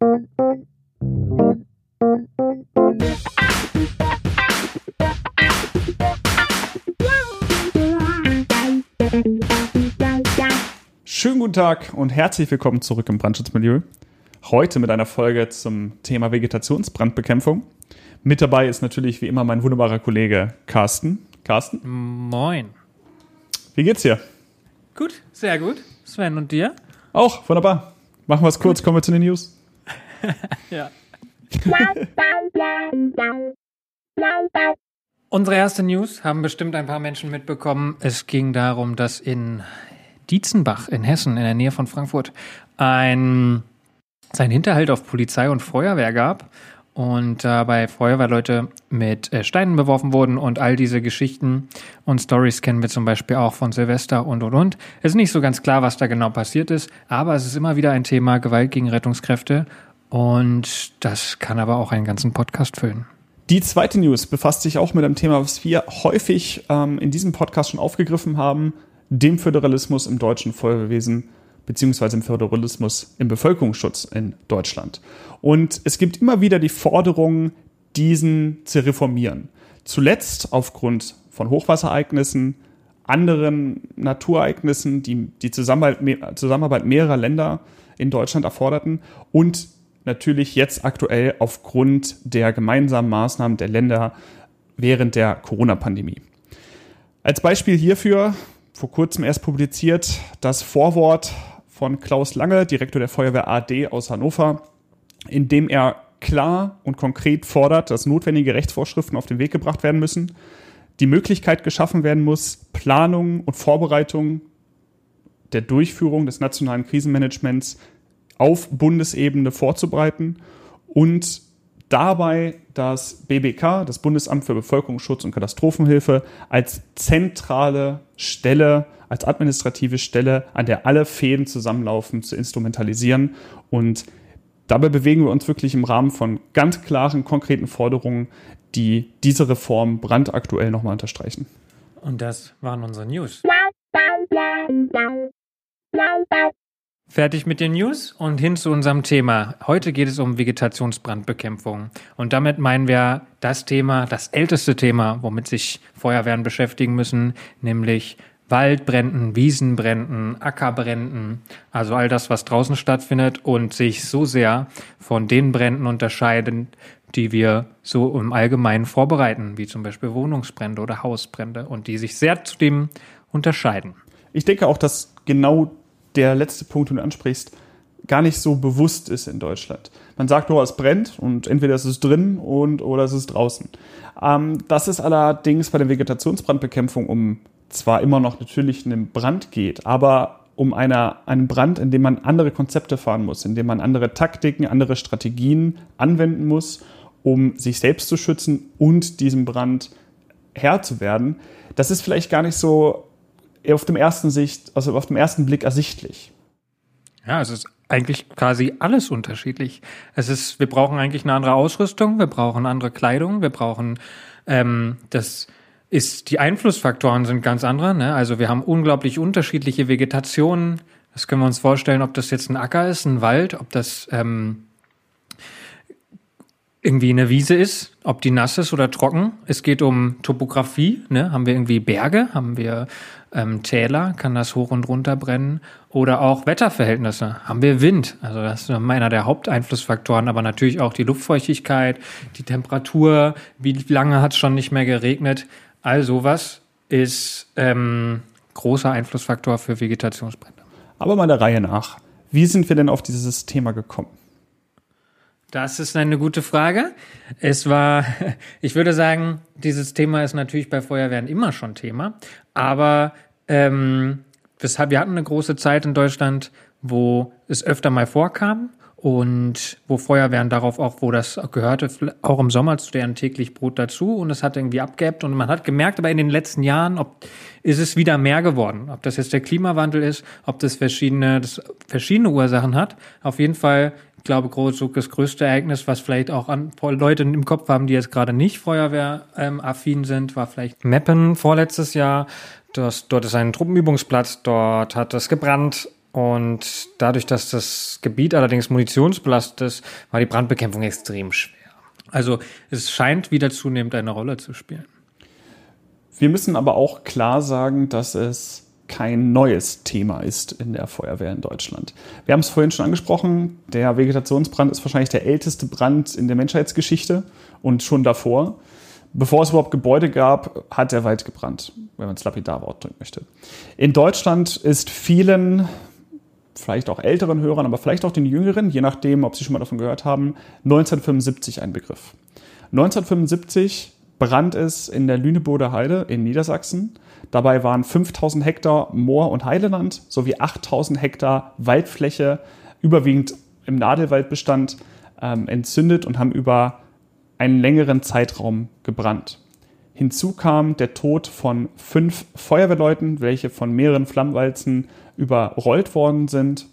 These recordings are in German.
Schönen guten Tag und herzlich willkommen zurück im Brandschutzmilieu. Heute mit einer Folge zum Thema Vegetationsbrandbekämpfung. Mit dabei ist natürlich wie immer mein wunderbarer Kollege Carsten. Carsten? Moin. Wie geht's dir? Gut, sehr gut. Sven und dir? Auch, wunderbar. Machen wir es kurz, kommen wir zu den News. ja. Unsere erste News haben bestimmt ein paar Menschen mitbekommen. Es ging darum, dass in Dietzenbach in Hessen, in der Nähe von Frankfurt, ein sein Hinterhalt auf Polizei und Feuerwehr gab und dabei Feuerwehrleute mit äh, Steinen beworfen wurden und all diese Geschichten und Stories kennen wir zum Beispiel auch von Silvester und und und. Es ist nicht so ganz klar, was da genau passiert ist, aber es ist immer wieder ein Thema Gewalt gegen Rettungskräfte und das kann aber auch einen ganzen Podcast füllen. Die zweite News befasst sich auch mit einem Thema, was wir häufig ähm, in diesem Podcast schon aufgegriffen haben, dem Föderalismus im deutschen Feuerwehrwesen beziehungsweise im Föderalismus im Bevölkerungsschutz in Deutschland. Und es gibt immer wieder die Forderung, diesen zu reformieren. Zuletzt aufgrund von Hochwasserereignissen, anderen Naturereignissen, die die Zusammenarbeit, Zusammenarbeit mehrerer Länder in Deutschland erforderten und natürlich jetzt aktuell aufgrund der gemeinsamen Maßnahmen der Länder während der Corona-Pandemie. Als Beispiel hierfür vor kurzem erst publiziert das Vorwort von Klaus Lange, Direktor der Feuerwehr AD aus Hannover, in dem er klar und konkret fordert, dass notwendige Rechtsvorschriften auf den Weg gebracht werden müssen, die Möglichkeit geschaffen werden muss, Planung und Vorbereitung der Durchführung des nationalen Krisenmanagements auf Bundesebene vorzubereiten und dabei das BBK, das Bundesamt für Bevölkerungsschutz und Katastrophenhilfe, als zentrale Stelle, als administrative Stelle, an der alle Fäden zusammenlaufen, zu instrumentalisieren. Und dabei bewegen wir uns wirklich im Rahmen von ganz klaren, konkreten Forderungen, die diese Reform brandaktuell nochmal unterstreichen. Und das waren unsere News. Fertig mit den News und hin zu unserem Thema. Heute geht es um Vegetationsbrandbekämpfung. Und damit meinen wir das Thema, das älteste Thema, womit sich Feuerwehren beschäftigen müssen, nämlich Waldbränden, Wiesenbränden, Ackerbränden, also all das, was draußen stattfindet und sich so sehr von den Bränden unterscheiden, die wir so im Allgemeinen vorbereiten, wie zum Beispiel Wohnungsbrände oder Hausbrände und die sich sehr zu dem unterscheiden. Ich denke auch, dass genau der letzte Punkt, den du ansprichst, gar nicht so bewusst ist in Deutschland. Man sagt, oh, es brennt und entweder ist es drin und oder es ist draußen. Ähm, das ist allerdings bei der Vegetationsbrandbekämpfung um zwar immer noch natürlich einen Brand geht, aber um einer, einen Brand, in dem man andere Konzepte fahren muss, in dem man andere Taktiken, andere Strategien anwenden muss, um sich selbst zu schützen und diesem Brand Herr zu werden. Das ist vielleicht gar nicht so auf dem ersten Sicht, also auf dem ersten Blick ersichtlich. Ja, es ist eigentlich quasi alles unterschiedlich. Es ist, wir brauchen eigentlich eine andere Ausrüstung, wir brauchen andere Kleidung, wir brauchen ähm, das ist die Einflussfaktoren sind ganz andere. Ne? Also wir haben unglaublich unterschiedliche Vegetationen. Das können wir uns vorstellen, ob das jetzt ein Acker ist, ein Wald, ob das ähm, irgendwie eine Wiese ist, ob die nass ist oder trocken. Es geht um Topografie. Ne? Haben wir irgendwie Berge? Haben wir ähm, Täler? Kann das hoch und runter brennen? Oder auch Wetterverhältnisse. Haben wir Wind? Also das ist einer der Haupteinflussfaktoren, aber natürlich auch die Luftfeuchtigkeit, die Temperatur, wie lange hat es schon nicht mehr geregnet. All sowas ist ähm, großer Einflussfaktor für Vegetationsbrände. Aber mal der Reihe nach. Wie sind wir denn auf dieses Thema gekommen? Das ist eine gute Frage. Es war, ich würde sagen, dieses Thema ist natürlich bei Feuerwehren immer schon Thema, aber ähm, wir hatten eine große Zeit in Deutschland, wo es öfter mal vorkam und wo Feuerwehren darauf auch, wo das gehörte, auch im Sommer zu deren täglich Brot dazu und es hat irgendwie abgeebbt und man hat gemerkt, aber in den letzten Jahren, ob ist es wieder mehr geworden, ob das jetzt der Klimawandel ist, ob das verschiedene, das verschiedene Ursachen hat. Auf jeden Fall, ich glaube, das größte Ereignis, was vielleicht auch an Leute im Kopf haben, die jetzt gerade nicht Feuerwehraffin ähm, sind, war vielleicht Meppen vorletztes Jahr. Das, dort ist ein Truppenübungsplatz, dort hat es gebrannt Und dadurch, dass das Gebiet allerdings munitionsbelastet ist, war die Brandbekämpfung extrem schwer. Also es scheint wieder zunehmend eine Rolle zu spielen. Wir müssen aber auch klar sagen, dass es kein neues Thema ist in der Feuerwehr in Deutschland. Wir haben es vorhin schon angesprochen, der Vegetationsbrand ist wahrscheinlich der älteste Brand in der Menschheitsgeschichte und schon davor. Bevor es überhaupt Gebäude gab, hat der Wald gebrannt, wenn man es lapidar ausdrücken möchte. In Deutschland ist vielen vielleicht auch älteren Hörern, aber vielleicht auch den jüngeren, je nachdem, ob Sie schon mal davon gehört haben, 1975 ein Begriff. 1975 brannt es in der Lüneburger Heide in Niedersachsen. Dabei waren 5000 Hektar Moor- und Heideland sowie 8000 Hektar Waldfläche, überwiegend im Nadelwaldbestand, ähm, entzündet und haben über einen längeren Zeitraum gebrannt. Hinzu kam der Tod von fünf Feuerwehrleuten, welche von mehreren Flammwalzen überrollt worden sind.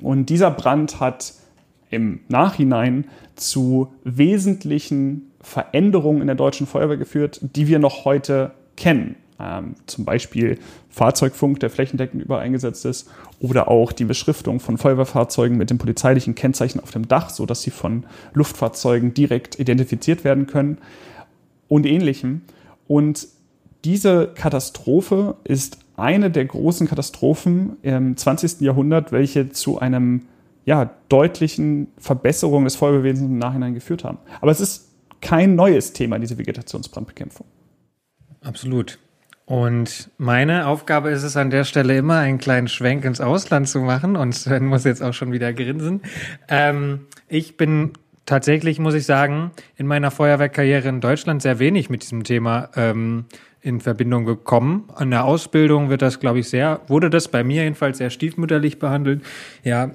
Und dieser Brand hat im Nachhinein zu wesentlichen Veränderungen in der deutschen Feuerwehr geführt, die wir noch heute kennen. Ähm, zum Beispiel Fahrzeugfunk, der flächendeckend überall eingesetzt ist, oder auch die Beschriftung von Feuerwehrfahrzeugen mit dem polizeilichen Kennzeichen auf dem Dach, sodass sie von Luftfahrzeugen direkt identifiziert werden können und ähnlichem. Und diese Katastrophe ist eine der großen Katastrophen im 20. Jahrhundert, welche zu einem ja, deutlichen Verbesserung des Feuerwehrwesens im Nachhinein geführt haben. Aber es ist kein neues Thema, diese Vegetationsbrandbekämpfung. Absolut. Und meine Aufgabe ist es an der Stelle immer, einen kleinen Schwenk ins Ausland zu machen. Und Sven muss jetzt auch schon wieder grinsen. Ähm, ich bin tatsächlich, muss ich sagen, in meiner Feuerwehrkarriere in Deutschland sehr wenig mit diesem Thema ähm, in Verbindung gekommen. An der Ausbildung wird das, glaube ich, sehr, wurde das bei mir jedenfalls sehr stiefmütterlich behandelt. Ja,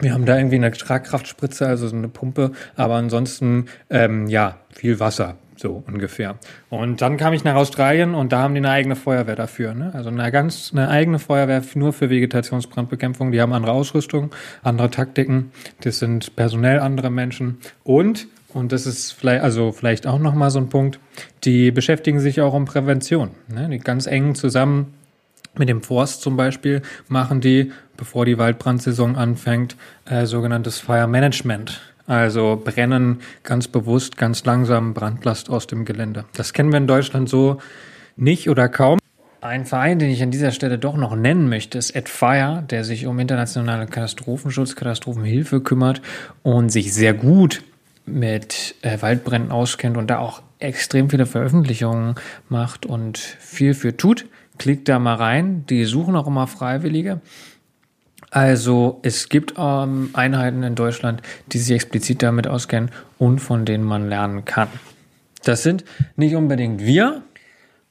wir haben da irgendwie eine Tragkraftspritze, also so eine Pumpe, aber ansonsten, ähm, ja, viel Wasser, so ungefähr. Und dann kam ich nach Australien und da haben die eine eigene Feuerwehr dafür. Ne? Also eine ganz eine eigene Feuerwehr nur für Vegetationsbrandbekämpfung. Die haben andere Ausrüstung, andere Taktiken. Das sind personell andere Menschen und und das ist vielleicht, also vielleicht auch nochmal so ein Punkt, die beschäftigen sich auch um Prävention. Ne? Die ganz eng zusammen mit dem Forst zum Beispiel machen die, bevor die Waldbrandsaison anfängt, äh, sogenanntes Fire Management. Also brennen ganz bewusst, ganz langsam Brandlast aus dem Gelände. Das kennen wir in Deutschland so nicht oder kaum. Ein Verein, den ich an dieser Stelle doch noch nennen möchte, ist AdFire, der sich um internationale Katastrophenschutz, Katastrophenhilfe kümmert und sich sehr gut mit äh, Waldbränden auskennt und da auch extrem viele Veröffentlichungen macht und viel für tut. Klickt da mal rein. Die suchen auch immer Freiwillige. Also es gibt ähm, Einheiten in Deutschland, die sich explizit damit auskennen und von denen man lernen kann. Das sind nicht unbedingt wir.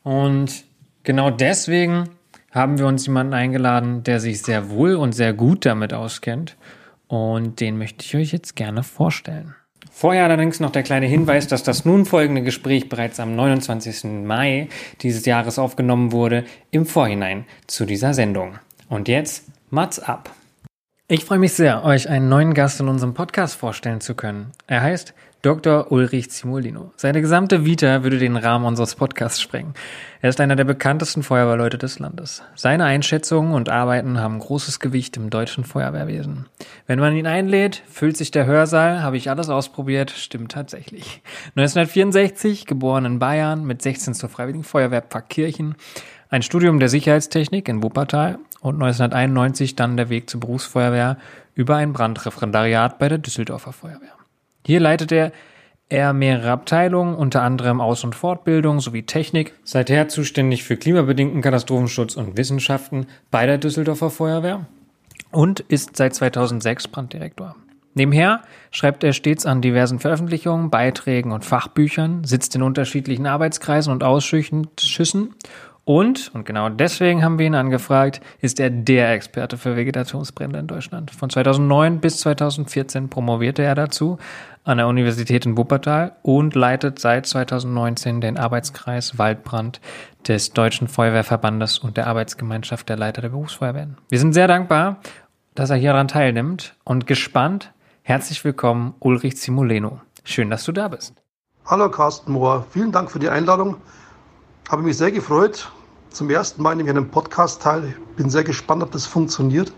Und genau deswegen haben wir uns jemanden eingeladen, der sich sehr wohl und sehr gut damit auskennt. Und den möchte ich euch jetzt gerne vorstellen. Vorher allerdings noch der kleine Hinweis, dass das nun folgende Gespräch bereits am 29. Mai dieses Jahres aufgenommen wurde, im Vorhinein zu dieser Sendung. Und jetzt Mats ab. Ich freue mich sehr, euch einen neuen Gast in unserem Podcast vorstellen zu können. Er heißt Dr. Ulrich Zimolino. Seine gesamte Vita würde den Rahmen unseres Podcasts sprengen. Er ist einer der bekanntesten Feuerwehrleute des Landes. Seine Einschätzungen und Arbeiten haben großes Gewicht im deutschen Feuerwehrwesen. Wenn man ihn einlädt, füllt sich der Hörsaal, habe ich alles ausprobiert, stimmt tatsächlich. 1964, geboren in Bayern, mit 16 zur Freiwilligen Feuerwehr Pfarrkirchen, ein Studium der Sicherheitstechnik in Wuppertal und 1991 dann der Weg zur Berufsfeuerwehr über ein Brandreferendariat bei der Düsseldorfer Feuerwehr. Hier leitete er mehrere Abteilungen, unter anderem Aus- und Fortbildung sowie Technik, seither zuständig für klimabedingten Katastrophenschutz und Wissenschaften bei der Düsseldorfer Feuerwehr und ist seit 2006 Branddirektor. Nebenher schreibt er stets an diversen Veröffentlichungen, Beiträgen und Fachbüchern, sitzt in unterschiedlichen Arbeitskreisen und Ausschüssen und, und genau deswegen haben wir ihn angefragt, ist er der Experte für Vegetationsbrände in Deutschland. Von 2009 bis 2014 promovierte er dazu an der Universität in Wuppertal und leitet seit 2019 den Arbeitskreis Waldbrand des Deutschen Feuerwehrverbandes und der Arbeitsgemeinschaft der Leiter der Berufsfeuerwehren. Wir sind sehr dankbar, dass er hier daran teilnimmt und gespannt. Herzlich willkommen, Ulrich Zimoleno. Schön, dass du da bist. Hallo Carsten Mohr, vielen Dank für die Einladung. Habe mich sehr gefreut. Zum ersten Mal nehme ich einen Podcast teil. Bin sehr gespannt, ob das funktioniert.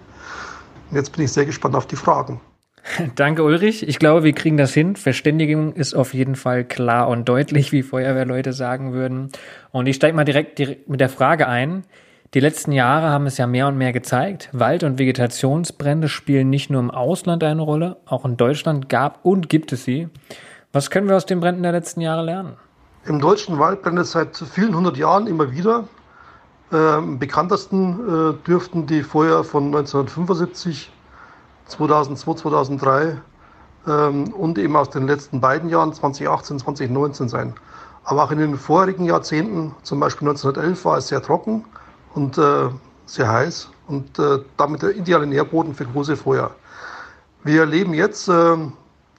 jetzt bin ich sehr gespannt auf die Fragen. Danke, Ulrich. Ich glaube, wir kriegen das hin. Verständigung ist auf jeden Fall klar und deutlich, wie Feuerwehrleute sagen würden. Und ich steige mal direkt, direkt mit der Frage ein. Die letzten Jahre haben es ja mehr und mehr gezeigt. Wald- und Vegetationsbrände spielen nicht nur im Ausland eine Rolle, auch in Deutschland gab und gibt es sie. Was können wir aus den Bränden der letzten Jahre lernen? Im deutschen Wald brennt es seit vielen hundert Jahren immer wieder. Am bekanntesten äh, dürften die Feuer von 1975 2002, 2003 ähm, und eben aus den letzten beiden Jahren 2018, 2019 sein. Aber auch in den vorigen Jahrzehnten, zum Beispiel 1911, war es sehr trocken und äh, sehr heiß und äh, damit der ideale Nährboden für große Feuer. Wir erleben jetzt äh,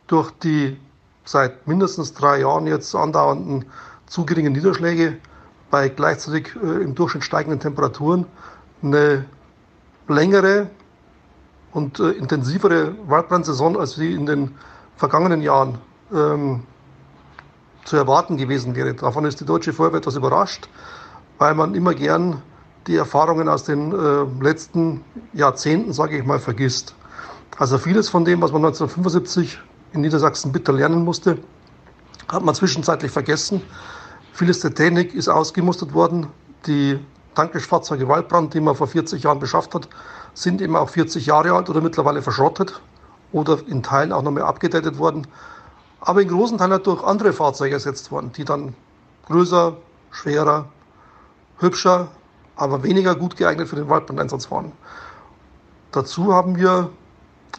durch die seit mindestens drei Jahren jetzt andauernden zu geringen Niederschläge bei gleichzeitig äh, im Durchschnitt steigenden Temperaturen eine längere und äh, intensivere Waldbrandsaison, als wie in den vergangenen Jahren ähm, zu erwarten gewesen wäre. Davon ist die deutsche Feuerwehr etwas überrascht, weil man immer gern die Erfahrungen aus den äh, letzten Jahrzehnten, sage ich mal, vergisst. Also vieles von dem, was man 1975 in Niedersachsen bitter lernen musste, hat man zwischenzeitlich vergessen. Vieles der Technik ist ausgemustert worden. Die Tankgeschfahrzeuge Waldbrand, die man vor 40 Jahren beschafft hat, sind eben auch 40 Jahre alt oder mittlerweile verschrottet oder in Teilen auch noch mehr abgedatet worden. Aber in großen Teilen durch andere Fahrzeuge ersetzt worden, die dann größer, schwerer, hübscher, aber weniger gut geeignet für den Waldbrandeinsatz waren. Dazu haben wir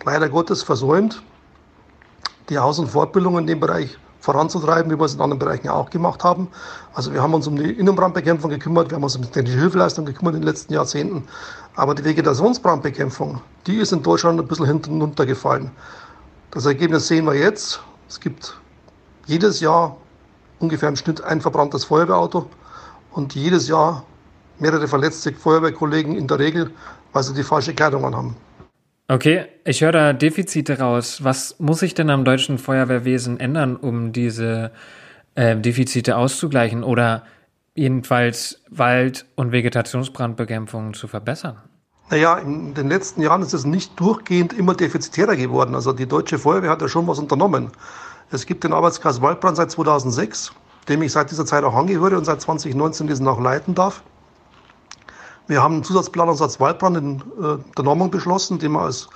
leider Gottes versäumt, die Aus- und Fortbildung in dem Bereich voranzutreiben, wie wir es in anderen Bereichen auch gemacht haben. Also wir haben uns um die Innenbrandbekämpfung gekümmert, wir haben uns um die Hilfeleistung gekümmert in den letzten Jahrzehnten. Aber die Vegetationsbrandbekämpfung, die ist in Deutschland ein bisschen hinten runtergefallen. Das Ergebnis sehen wir jetzt. Es gibt jedes Jahr ungefähr im Schnitt ein verbranntes Feuerwehrauto und jedes Jahr mehrere verletzte Feuerwehrkollegen in der Regel, weil sie die falsche Kleidung anhaben. Okay, ich höre da Defizite raus. Was muss sich denn am deutschen Feuerwehrwesen ändern, um diese äh, Defizite auszugleichen oder jedenfalls Wald- und Vegetationsbrandbekämpfung zu verbessern? Naja, in den letzten Jahren ist es nicht durchgehend immer defizitärer geworden. Also die deutsche Feuerwehr hat ja schon was unternommen. Es gibt den Arbeitskreis Waldbrand seit 2006, dem ich seit dieser Zeit auch angehöre und seit 2019 diesen auch leiten darf. Wir haben einen Zusatzplanansatz Waldbrand in äh, der Normung beschlossen, den man als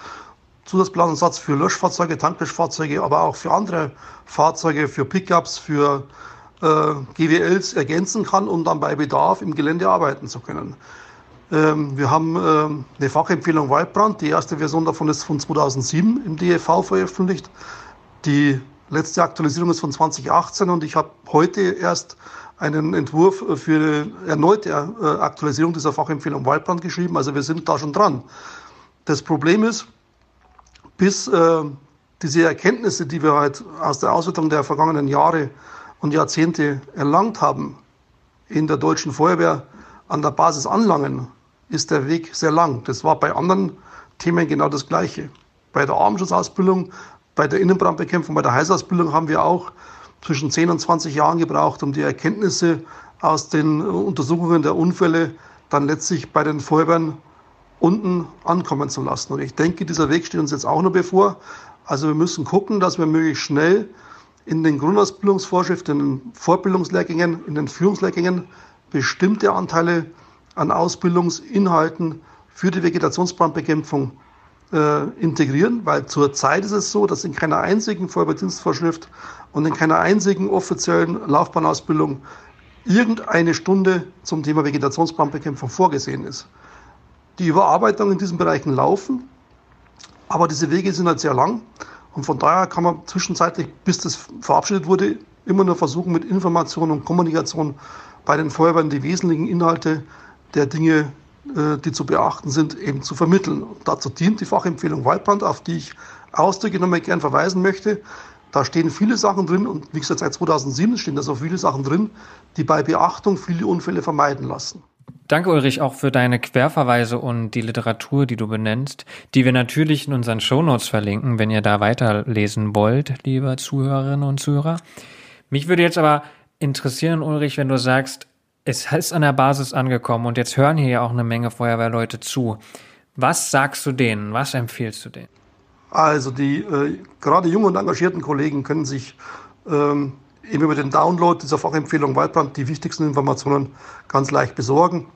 Zusatzplanansatz für Löschfahrzeuge, Tanklöschfahrzeuge, aber auch für andere Fahrzeuge, für Pickups, für äh, GWLs ergänzen kann, um dann bei Bedarf im Gelände arbeiten zu können. Ähm, wir haben äh, eine Fachempfehlung Waldbrand. Die erste Version davon ist von 2007 im DEV veröffentlicht. Die letzte Aktualisierung ist von 2018 und ich habe heute erst einen Entwurf für erneute äh, Aktualisierung dieser Fachempfehlung Waldbrand geschrieben. Also wir sind da schon dran. Das Problem ist, bis äh, diese Erkenntnisse, die wir halt aus der Auswertung der vergangenen Jahre und Jahrzehnte erlangt haben, in der deutschen Feuerwehr an der Basis anlangen, ist der Weg sehr lang. Das war bei anderen Themen genau das Gleiche. Bei der Armenschutzausbildung, bei der Innenbrandbekämpfung, bei der Heißausbildung haben wir auch zwischen 10 und 20 Jahren gebraucht, um die Erkenntnisse aus den Untersuchungen der Unfälle dann letztlich bei den Feuerwehren unten ankommen zu lassen. Und ich denke, dieser Weg steht uns jetzt auch noch bevor. Also wir müssen gucken, dass wir möglichst schnell in den Grundausbildungsvorschriften, in den Fortbildungslehrgängen, in den Führungslehrgängen bestimmte Anteile an Ausbildungsinhalten für die Vegetationsbrandbekämpfung äh, integrieren, weil zurzeit ist es so, dass in keiner einzigen Feuerwehrdienstvorschrift und in keiner einzigen offiziellen Laufbahnausbildung irgendeine Stunde zum Thema Vegetationsbrandbekämpfung vorgesehen ist. Die Überarbeitungen in diesen Bereichen laufen, aber diese Wege sind halt sehr lang und von daher kann man zwischenzeitlich, bis das verabschiedet wurde, immer nur versuchen, mit Information und Kommunikation bei den Feuerwehren die wesentlichen Inhalte der Dinge, die zu beachten sind, eben zu vermitteln. Und dazu dient die Fachempfehlung Waldbrand, auf die ich ausdrücklich nochmal gern verweisen möchte. Da stehen viele Sachen drin und wie gesagt, seit 2007 stehen da so viele Sachen drin, die bei Beachtung viele Unfälle vermeiden lassen. Danke, Ulrich, auch für deine Querverweise und die Literatur, die du benennst, die wir natürlich in unseren Shownotes verlinken, wenn ihr da weiterlesen wollt, liebe Zuhörerinnen und Zuhörer. Mich würde jetzt aber interessieren, Ulrich, wenn du sagst, es ist an der Basis angekommen und jetzt hören hier ja auch eine Menge Feuerwehrleute zu. Was sagst du denen? Was empfiehlst du denen? Also die äh, gerade jungen und engagierten Kollegen können sich ähm, eben über den Download dieser Fachempfehlung Waldbrand die wichtigsten Informationen ganz leicht besorgen.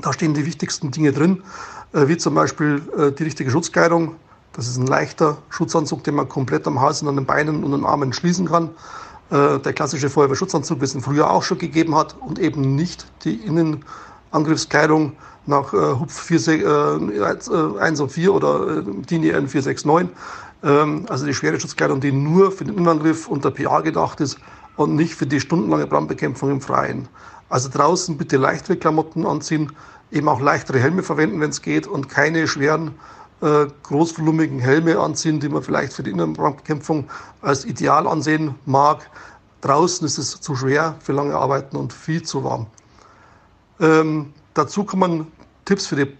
Da stehen die wichtigsten Dinge drin, äh, wie zum Beispiel äh, die richtige Schutzkleidung. Das ist ein leichter Schutzanzug, den man komplett am Hals und an den Beinen und den Armen schließen kann. Äh, der klassische Feuerwehrschutzanzug, wie es ihn früher auch schon gegeben hat und eben nicht die Innenangriffskleidung nach äh, Hupf 4, äh, 1 und 4 oder äh, DIN EN 469. Ähm, also die schwere Schutzkleidung, die nur für den Innenangriff unter PA gedacht ist und nicht für die stundenlange Brandbekämpfung im Freien. Also draußen bitte leichtere Klamotten anziehen, eben auch leichtere Helme verwenden, wenn es geht und keine schweren, äh, großvolumigen Helme anziehen, die man vielleicht für die Innenbrandbekämpfung als ideal ansehen mag. Draußen ist es zu schwer für lange Arbeiten und viel zu warm. Ähm, dazu kommen Tipps für die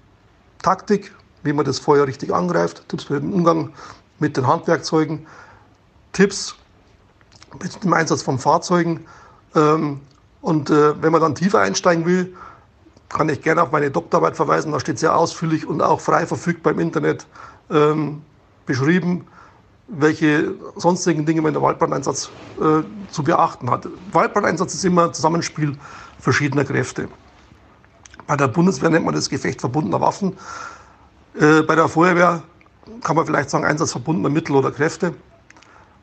Taktik, wie man das Feuer richtig angreift, Tipps für den Umgang mit den Handwerkzeugen, Tipps mit dem Einsatz von Fahrzeugen. Ähm, und äh, wenn man dann tiefer einsteigen will, kann ich gerne auf meine Doktorarbeit verweisen. Da steht sehr ausführlich und auch frei verfügbar im Internet ähm, beschrieben, welche sonstigen Dinge man der Waldbrandeinsatz äh, zu beachten hat. Waldbrandeinsatz ist immer ein Zusammenspiel verschiedener Kräfte. Bei der Bundeswehr nennt man das Gefecht verbundener Waffen. Äh, bei der Feuerwehr kann man vielleicht sagen Einsatz verbundener Mittel oder Kräfte.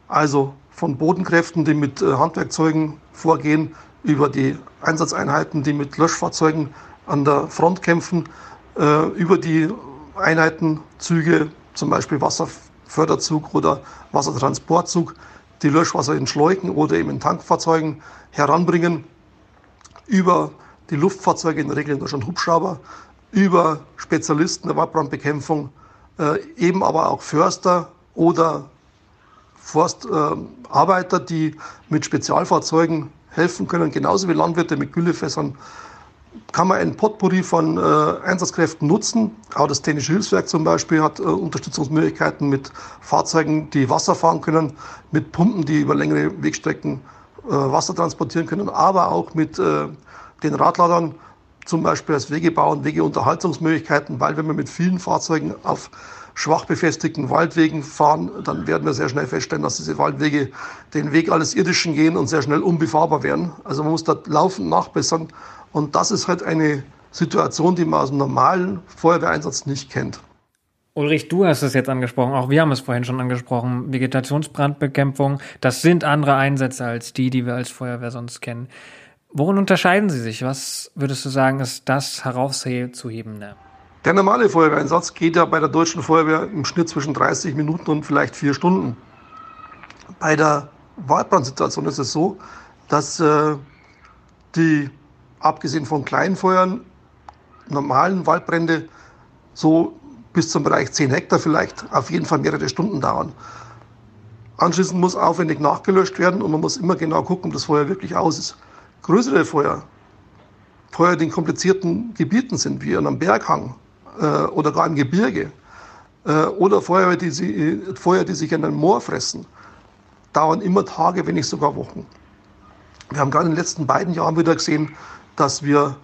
Also von Bodenkräften, die mit äh, Handwerkzeugen vorgehen, über die Einsatzeinheiten, die mit Löschfahrzeugen an der Front kämpfen, äh, über die Einheitenzüge, zum Beispiel Wasserförderzug oder Wassertransportzug, die Löschwasser in Schleuken oder eben in Tankfahrzeugen heranbringen, über die Luftfahrzeuge, in der Regel in Deutschland Hubschrauber, über Spezialisten der Waldbrandbekämpfung, äh, eben aber auch Förster oder Forstarbeiter, die mit Spezialfahrzeugen helfen können, genauso wie Landwirte mit Güllefässern, kann man ein Potpourri von äh, Einsatzkräften nutzen. Auch das Technische Hilfswerk zum Beispiel hat äh, Unterstützungsmöglichkeiten mit Fahrzeugen, die Wasser fahren können, mit Pumpen, die über längere Wegstrecken äh, Wasser transportieren können, aber auch mit äh, den Radladern, zum Beispiel als Wegebau und Wegeunterhaltungsmöglichkeiten, weil wenn wir mit vielen Fahrzeugen auf schwach befestigten Waldwegen fahren, dann werden wir sehr schnell feststellen, dass diese Waldwege den Weg alles Irdischen gehen und sehr schnell unbefahrbar werden. Also man muss da laufend nachbessern. Und das ist halt eine Situation, die man aus einem normalen Feuerwehreinsatz nicht kennt. Ulrich, du hast es jetzt angesprochen, auch wir haben es vorhin schon angesprochen, Vegetationsbrandbekämpfung, das sind andere Einsätze als die, die wir als Feuerwehr sonst kennen. Worin unterscheiden sie sich? Was würdest du sagen, ist das herauszuhebende? Der normale Feuerwehreinsatz geht ja bei der deutschen Feuerwehr im Schnitt zwischen 30 Minuten und vielleicht vier Stunden. Bei der Waldbrandsituation ist es so, dass äh, die, abgesehen von kleinen Feuern, normalen Waldbrände so bis zum Bereich 10 Hektar vielleicht auf jeden Fall mehrere Stunden dauern. Anschließend muss aufwendig nachgelöscht werden und man muss immer genau gucken, ob das Feuer wirklich aus ist. Größere Feuer, Feuer, die in komplizierten Gebieten sind, wie an einem Berghang, äh, oder gar im Gebirge äh, oder Feuer die, sie, Feuer, die sich in einem Moor fressen, dauern immer Tage, wenn nicht sogar Wochen. Wir haben gerade in den letzten beiden Jahren wieder gesehen, dass wir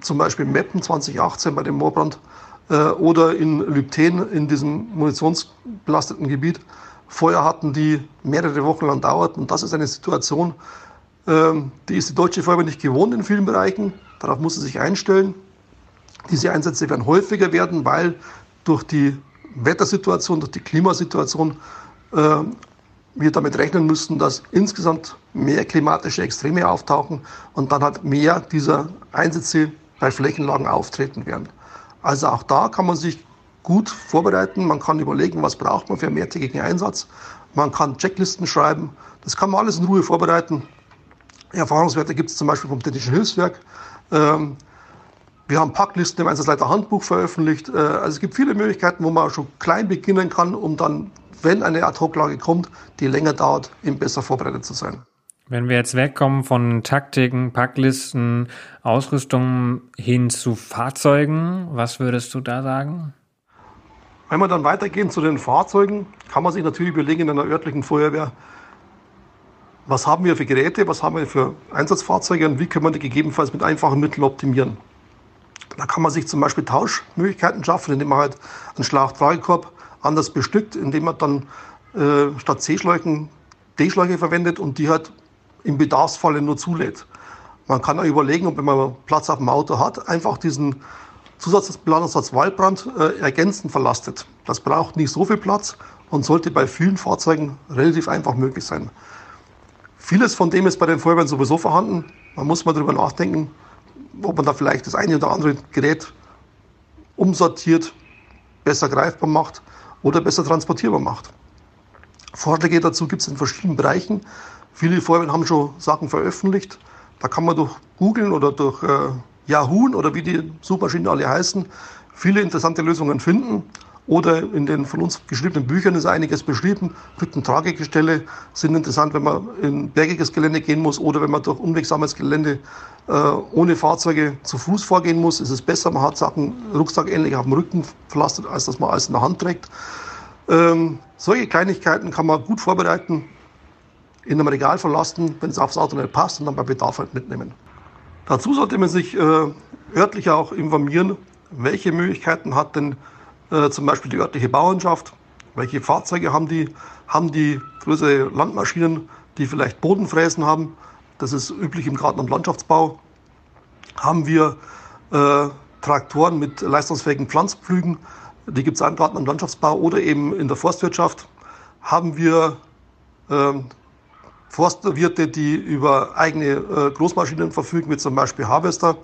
zum Beispiel in Meppen 2018 bei dem Moorbrand äh, oder in Lübten in diesem munitionsbelasteten Gebiet Feuer hatten, die mehrere Wochen lang dauerten. Und das ist eine Situation, ähm, die ist die deutsche Feuerwehr nicht gewohnt in vielen Bereichen. Darauf muss sie sich einstellen. Diese Einsätze werden häufiger werden, weil durch die Wettersituation, durch die Klimasituation äh, wir damit rechnen müssen, dass insgesamt mehr klimatische Extreme auftauchen und dann halt mehr dieser Einsätze bei Flächenlagen auftreten werden. Also auch da kann man sich gut vorbereiten. Man kann überlegen, was braucht man für einen mehrtägigen Einsatz. Man kann Checklisten schreiben. Das kann man alles in Ruhe vorbereiten. Erfahrungswerte gibt es zum Beispiel vom Technischen Hilfswerk. Ähm, wir haben Packlisten im Einsatzleiter Handbuch veröffentlicht. Äh, also es gibt viele Möglichkeiten, wo man schon klein beginnen kann, um dann, wenn eine Ad-Hoc-Lage kommt, die länger dauert, eben besser vorbereitet zu sein. Wenn wir jetzt wegkommen von Taktiken, Packlisten, Ausrüstung hin zu Fahrzeugen, was würdest du da sagen? Wenn wir dann weitergehen zu den Fahrzeugen, kann man sich natürlich überlegen in einer örtlichen Feuerwehr, was haben wir für Geräte, was haben wir für Einsatzfahrzeuge und wie können wir die gegebenenfalls mit einfachen Mitteln optimieren. Da kann man sich zum Beispiel Tauschmöglichkeiten schaffen, indem man halt einen Schlauchtragekorb anders bestückt, indem man dann äh, statt C-Schläuchen D-Schläuche verwendet und die halt im Bedarfsfalle nur zulädt. Man kann auch überlegen, ob wenn man Platz auf dem Auto hat, einfach diesen Zusatzplanungssatz Waldbrand äh, ergänzend verlastet. Das braucht nicht so viel Platz und sollte bei vielen Fahrzeugen relativ einfach möglich sein. Vieles von dem ist bei den Feuerwehren sowieso vorhanden. Man muss mal darüber nachdenken, ob man da vielleicht das eine oder andere Gerät umsortiert, besser greifbar macht oder besser transportierbar macht. Vorschläge dazu gibt es in verschiedenen Bereichen. Viele Feuerwehren haben schon Sachen veröffentlicht. Da kann man durch Googlen oder durch äh, Yahoo oder wie die Suchmaschinen alle heißen, viele interessante Lösungen finden. Oder in den von uns geschriebenen Büchern ist einiges beschrieben. Tragegestelle sind interessant, wenn man in bergiges Gelände gehen muss oder wenn man durch unwegsames Gelände äh, ohne Fahrzeuge zu Fuß vorgehen muss. Ist es besser, man hat Sachen rucksackähnlich auf dem Rücken verlastet, als dass man alles in der Hand trägt. Ähm, solche Kleinigkeiten kann man gut vorbereiten, in einem Regal verlassen, wenn es aufs Auto nicht passt und dann bei Bedarf halt mitnehmen. Dazu sollte man sich äh, örtlich auch informieren, welche Möglichkeiten hat denn äh, zum Beispiel die örtliche Bauernschaft. Welche Fahrzeuge haben die? Haben die größere Landmaschinen, die vielleicht Bodenfräsen haben? Das ist üblich im Garten- und Landschaftsbau. Haben wir äh, Traktoren mit leistungsfähigen Pflanzpflügen? Die gibt es im Garten- und Landschaftsbau oder eben in der Forstwirtschaft. Haben wir äh, Forstwirte, die über eigene äh, Großmaschinen verfügen, wie zum Beispiel Harvester,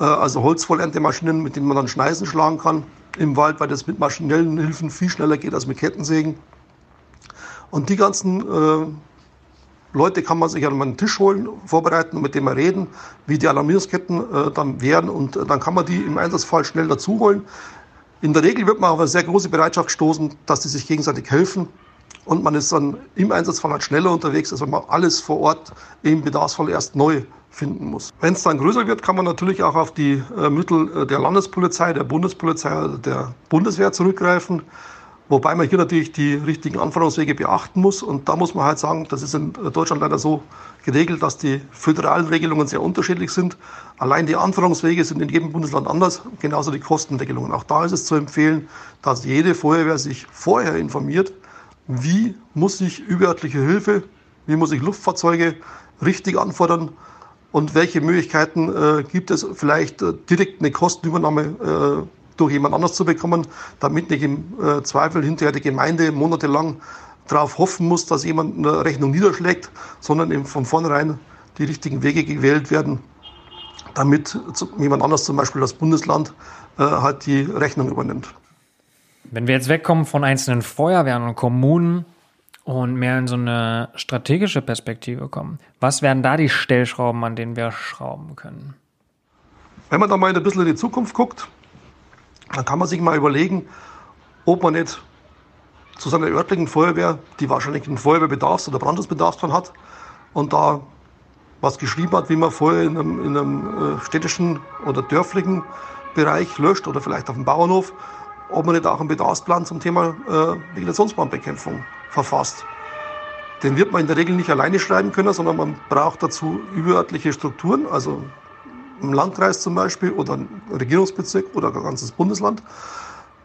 äh, also Holzvollerntemaschinen, mit denen man dann Schneisen schlagen kann im Wald, weil das mit maschinellen Hilfen viel schneller geht als mit Kettensägen. Und die ganzen äh, Leute kann man sich an einen Tisch holen, vorbereiten und mit denen reden, wie die Alarmierungsketten äh, dann wären. Und äh, dann kann man die im Einsatzfall schnell dazu holen. In der Regel wird man auf eine sehr große Bereitschaft stoßen, dass die sich gegenseitig helfen. Und man ist dann im Einsatzfall halt schneller unterwegs, als wenn man alles vor Ort im Bedarfsfall erst neu finden muss. Wenn es dann größer wird, kann man natürlich auch auf die äh, Mittel äh, der Landespolizei, der Bundespolizei, der Bundeswehr zurückgreifen. Wobei man hier natürlich die richtigen Anforderungswege beachten muss. Und da muss man halt sagen, das ist in Deutschland leider so geregelt, dass die föderalen Regelungen sehr unterschiedlich sind. Allein die Anforderungswege sind in jedem Bundesland anders, genauso die Kostenregelungen. Auch da ist es zu empfehlen, dass jede Feuerwehr sich vorher informiert, wie muss ich überörtliche Hilfe, wie muss ich Luftfahrzeuge richtig anfordern und welche Möglichkeiten äh, gibt es, vielleicht äh, direkt eine Kostenübernahme äh, durch jemand anders zu bekommen, damit nicht im äh, Zweifel hinterher die Gemeinde monatelang darauf hoffen muss, dass jemand eine Rechnung niederschlägt, sondern eben von vornherein die richtigen Wege gewählt werden, damit jemand anders, zum Beispiel das Bundesland, äh, halt die Rechnung übernimmt. Wenn wir jetzt wegkommen von einzelnen Feuerwehren und Kommunen, und mehr in so eine strategische Perspektive kommen. Was wären da die Stellschrauben, an denen wir schrauben können? Wenn man da mal ein bisschen in die Zukunft guckt, dann kann man sich mal überlegen, ob man nicht zu seiner örtlichen Feuerwehr, die wahrscheinlich einen Feuerwehrbedarfs- oder Brandschutzbedarfsplan hat, und da was geschrieben hat, wie man Feuer in einem, in einem äh, städtischen oder dörflichen Bereich löscht oder vielleicht auf dem Bauernhof, ob man nicht auch einen Bedarfsplan zum Thema äh, Vegetationsbrandbekämpfung verfasst. Den wird man in der Regel nicht alleine schreiben können, sondern man braucht dazu überörtliche Strukturen, also im Landkreis zum Beispiel oder ein Regierungsbezirk oder ein ganzes Bundesland.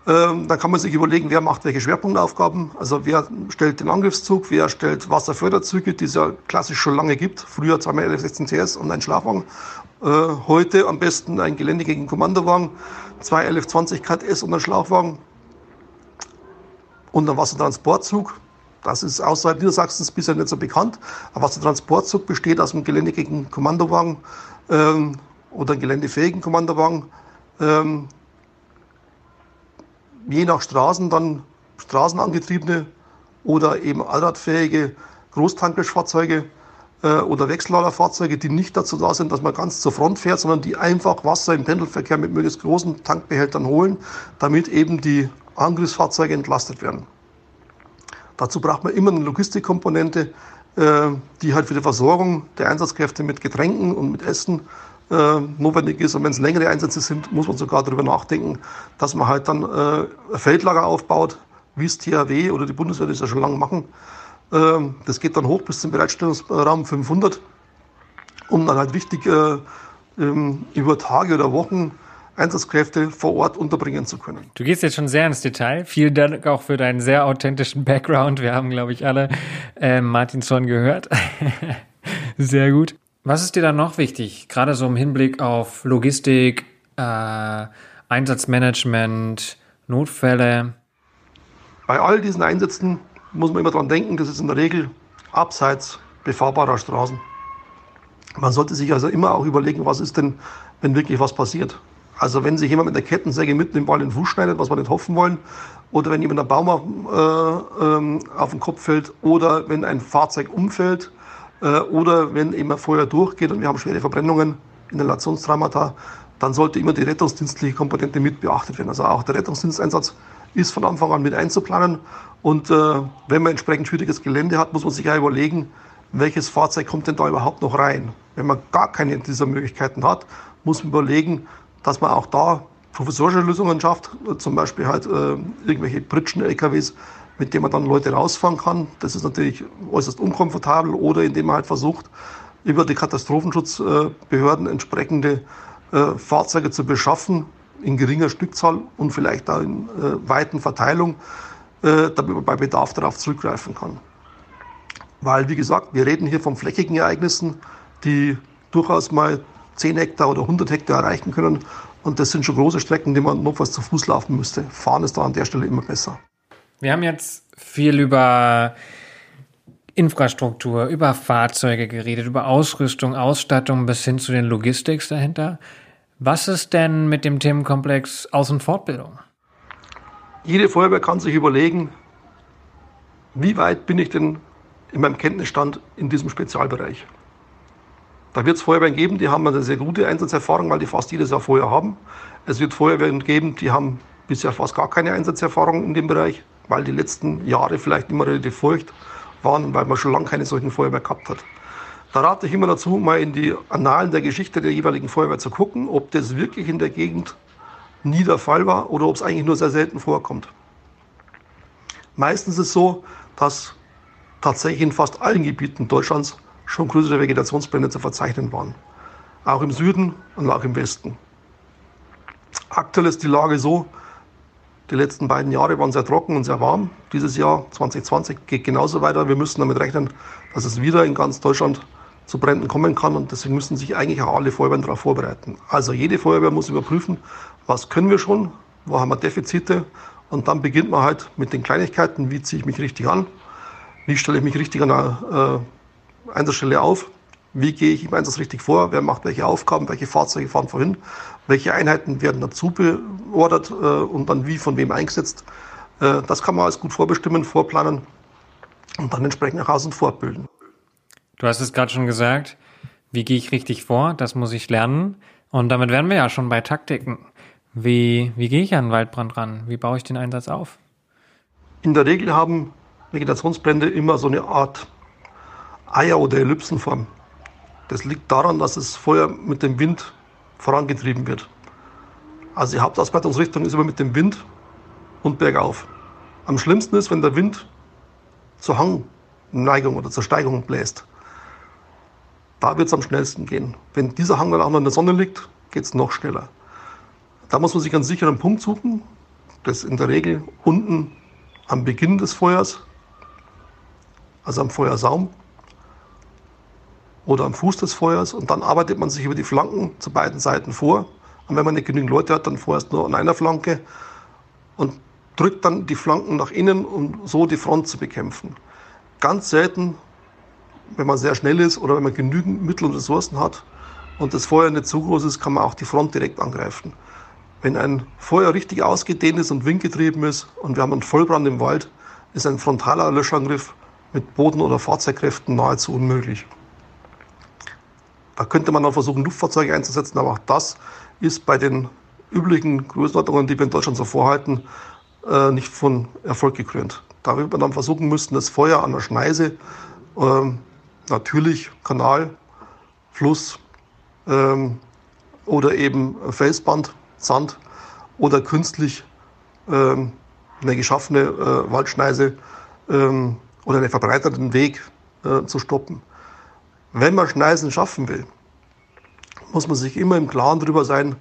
Ähm, da kann man sich überlegen, wer macht welche Schwerpunktaufgaben. Also wer stellt den Angriffszug, wer stellt Wasserförderzüge, die es ja klassisch schon lange gibt. Früher zweimal 1116 TS und ein Schlafwagen. Äh, heute am besten ein Gelände gegen Kommandowagen, zwei 1120 KS und ein Schlauchwagen und ein Wassertransportzug. Das ist außerhalb Niedersachsens bisher nicht so bekannt. Aber was der Transportzug besteht aus einem Gelände gegen Kommandowagen ähm, oder einem geländefähigen Kommandowagen. Ähm, je nach Straßen dann straßenangetriebene oder eben allradfähige Großtankerfahrzeuge äh, oder Wechselladerfahrzeuge, die nicht dazu da sind, dass man ganz zur Front fährt, sondern die einfach Wasser im Pendelverkehr mit möglichst großen Tankbehältern holen, damit eben die Angriffsfahrzeuge entlastet werden. Dazu braucht man immer eine Logistikkomponente, äh, die halt für die Versorgung der Einsatzkräfte mit Getränken und mit Essen äh, notwendig ist. Und wenn es längere Einsätze sind, muss man sogar darüber nachdenken, dass man halt dann äh, Feldlager aufbaut, wie es THW oder die Bundeswehr das ja schon lange machen. Ähm, das geht dann hoch bis zum Bereitstellungsraum 500, um dann halt richtig ähm, über Tage oder Wochen Einsatzkräfte vor Ort unterbringen zu können. Du gehst jetzt schon sehr ins Detail. Vielen Dank auch für deinen sehr authentischen Background. Wir haben, glaube ich, alle äh, Martin Zorn gehört. sehr gut. Was ist dir dann noch wichtig, gerade so im Hinblick auf Logistik, äh, Einsatzmanagement, Notfälle? Bei all diesen Einsätzen muss man immer daran denken, das ist in der Regel abseits befahrbarer Straßen. Man sollte sich also immer auch überlegen, was ist denn, wenn wirklich was passiert. Also wenn sich jemand mit der Kettensäge mitten im Ball den Fuß schneidet, was wir nicht hoffen wollen, oder wenn jemand ein Baum auf, äh, ähm, auf den Kopf fällt, oder wenn ein Fahrzeug umfällt, äh, oder wenn eben ein Feuer durchgeht und wir haben schwere Verbrennungen, Inhalationstraumata, dann sollte immer die rettungsdienstliche Komponente mit beachtet werden. Also auch der Rettungsdiensteinsatz ist von Anfang an mit einzuplanen. Und äh, wenn man entsprechend schwieriges Gelände hat, muss man sich ja überlegen, welches Fahrzeug kommt denn da überhaupt noch rein. Wenn man gar keine dieser Möglichkeiten hat, muss man überlegen, dass man auch da professorische Lösungen schafft, zum Beispiel halt äh, irgendwelche Pritschen-LKWs, mit denen man dann Leute rausfahren kann. Das ist natürlich äußerst unkomfortabel oder indem man halt versucht, über die Katastrophenschutzbehörden entsprechende äh, Fahrzeuge zu beschaffen, in geringer Stückzahl und vielleicht auch in äh, weiten Verteilung, äh, damit man bei Bedarf darauf zurückgreifen kann. Weil, wie gesagt, wir reden hier von flächigen Ereignissen, die durchaus mal 10 Hektar oder 100 Hektar erreichen können. Und das sind schon große Strecken, die man notfalls zu Fuß laufen müsste. Fahren ist da an der Stelle immer besser. Wir haben jetzt viel über Infrastruktur, über Fahrzeuge geredet, über Ausrüstung, Ausstattung bis hin zu den Logistics dahinter. Was ist denn mit dem Themenkomplex Aus- und Fortbildung? Jede Feuerwehr kann sich überlegen, wie weit bin ich denn in meinem Kenntnisstand in diesem Spezialbereich. Da wird es Feuerwehren geben, die haben eine sehr gute Einsatzerfahrung, weil die fast jedes Jahr Feuer haben. Es wird Feuerwehren geben, die haben bisher fast gar keine Einsatzerfahrung in dem Bereich, weil die letzten Jahre vielleicht immer relativ feucht waren, weil man schon lange keine solchen Feuerwehr gehabt hat. Da rate ich immer dazu, mal in die Annalen der Geschichte der jeweiligen Feuerwehr zu gucken, ob das wirklich in der Gegend nie der Fall war oder ob es eigentlich nur sehr selten vorkommt. Meistens ist es so, dass tatsächlich in fast allen Gebieten Deutschlands schon größere Vegetationsbrände zu verzeichnen waren. Auch im Süden und auch im Westen. Aktuell ist die Lage so, die letzten beiden Jahre waren sehr trocken und sehr warm. Dieses Jahr 2020 geht genauso weiter. Wir müssen damit rechnen, dass es wieder in ganz Deutschland zu Bränden kommen kann und deswegen müssen sich eigentlich auch alle Feuerwehren darauf vorbereiten. Also jede Feuerwehr muss überprüfen, was können wir schon, wo haben wir Defizite und dann beginnt man halt mit den Kleinigkeiten, wie ziehe ich mich richtig an, wie stelle ich mich richtig an der Einsatzstelle auf, wie gehe ich im Einsatz richtig vor, wer macht welche Aufgaben, welche Fahrzeuge fahren vorhin, welche Einheiten werden dazu beordert äh, und dann wie von wem eingesetzt. Äh, das kann man alles gut vorbestimmen, vorplanen und dann entsprechend nach außen fortbilden. Du hast es gerade schon gesagt. Wie gehe ich richtig vor? Das muss ich lernen. Und damit wären wir ja schon bei Taktiken. Wie, wie gehe ich an einen Waldbrand ran? Wie baue ich den Einsatz auf? In der Regel haben Vegetationsbrände immer so eine Art Eier- oder Ellipsenform. Das liegt daran, dass das Feuer mit dem Wind vorangetrieben wird. Also die Hauptausbreitungsrichtung ist immer mit dem Wind und bergauf. Am schlimmsten ist, wenn der Wind zur Hangneigung oder zur Steigung bläst. Da wird es am schnellsten gehen. Wenn dieser Hang dann auch noch in der Sonne liegt, geht es noch schneller. Da muss man sich einen sicheren Punkt suchen. Das ist in der Regel unten am Beginn des Feuers, also am Feuersaum oder am Fuß des Feuers. Und dann arbeitet man sich über die Flanken zu beiden Seiten vor. Und wenn man nicht genügend Leute hat, dann vorerst nur an einer Flanke und drückt dann die Flanken nach innen, um so die Front zu bekämpfen. Ganz selten wenn man sehr schnell ist oder wenn man genügend Mittel und Ressourcen hat und das Feuer nicht zu groß ist, kann man auch die Front direkt angreifen. Wenn ein Feuer richtig ausgedehnt ist und windgetrieben ist und wir haben einen Vollbrand im Wald, ist ein frontaler Löschangriff mit Boden- oder Fahrzeugkräften nahezu unmöglich. Da könnte man dann versuchen, Luftfahrzeuge einzusetzen, aber auch das ist bei den üblichen Größenordnungen, die wir in Deutschland so vorhalten, äh, nicht von Erfolg gekrönt. Da wird man dann versuchen müssen, das Feuer an der Schneise ähm, natürlich Kanal, Fluss ähm, oder eben Felsband, Sand oder künstlich ähm, eine geschaffene äh, Waldschneise ähm, oder einen verbreiterten Weg äh, zu stoppen. Wenn man Schneisen schaffen will, muss man sich immer im Klaren darüber sein,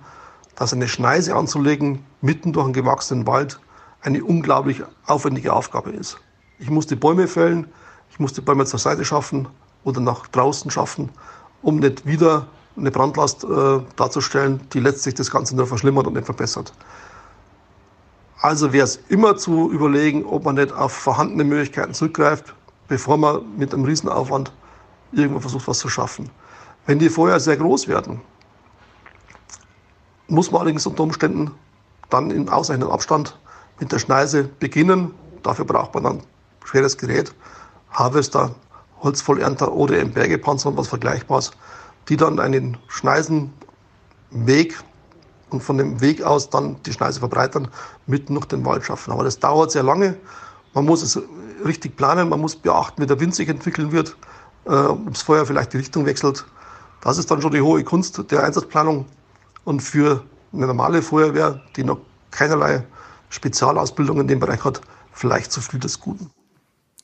dass eine Schneise anzulegen mitten durch einen gewachsenen Wald eine unglaublich aufwendige Aufgabe ist. Ich muss die Bäume fällen, ich muss die Bäume zur Seite schaffen oder nach draußen schaffen, um nicht wieder eine Brandlast äh, darzustellen, die letztlich das Ganze nur verschlimmert und nicht verbessert. Also wäre es immer zu überlegen, ob man nicht auf vorhandene Möglichkeiten zurückgreift, bevor man mit einem Riesenaufwand irgendwo versucht, was zu schaffen. Wenn die Feuer sehr groß werden, muss man allerdings unter Umständen dann in ausreichendem Abstand mit der Schneise beginnen. Dafür braucht man dann schweres Gerät, Harvester, Holzvollernter oder eben Bergepanzer und was Vergleichbares, die dann einen Schneisenweg und von dem Weg aus dann die Schneise verbreitern, mitten durch den Wald schaffen. Aber das dauert sehr lange. Man muss es richtig planen, man muss beachten, wie der Wind sich entwickeln wird, äh, ob das Feuer vielleicht die Richtung wechselt. Das ist dann schon die hohe Kunst der Einsatzplanung. Und für eine normale Feuerwehr, die noch keinerlei Spezialausbildung in dem Bereich hat, vielleicht zu viel des Guten.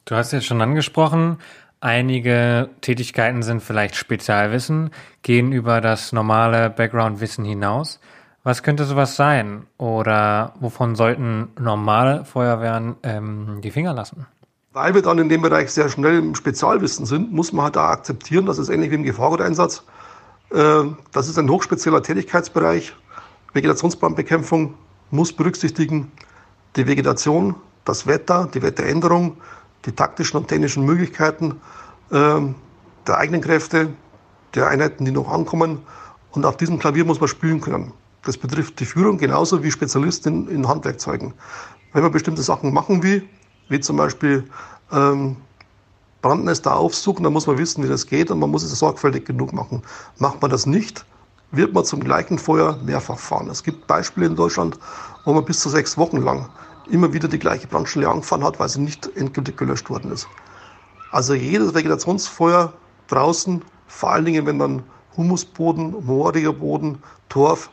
Du hast jetzt schon angesprochen, einige Tätigkeiten sind vielleicht Spezialwissen, gehen über das normale Background-Wissen hinaus. Was könnte sowas sein? Oder wovon sollten normale Feuerwehren ähm, die Finger lassen? Weil wir dann in dem Bereich sehr schnell im Spezialwissen sind, muss man halt da akzeptieren, dass es ähnlich wie im Gefahrguteinsatz, äh, das ist ein hochspezieller Tätigkeitsbereich. Vegetationsbrandbekämpfung muss berücksichtigen die Vegetation, das Wetter, die Wetteränderung, die taktischen und technischen Möglichkeiten äh, der eigenen Kräfte, der Einheiten, die noch ankommen. Und auf diesem Klavier muss man spielen können. Das betrifft die Führung genauso wie Spezialisten in, Handwerkzeugen. Wenn man bestimmte Sachen machen will, wie zum Beispiel ähm, Brandnester aufsuchen, dann muss man wissen, wie das geht und man muss es sorgfältig genug machen. Macht man das nicht, wird man zum gleichen Feuer mehrfach fahren. Es gibt Beispiele in Deutschland, wo man bis zu sechs Wochen lang immer wieder die gleiche Brandstelle angefahren hat, weil sie nicht endgültig gelöscht worden ist. Also jedes Vegetationsfeuer draußen, vor allen Dingen, wenn dann Humusboden, mooriger Boden, Torf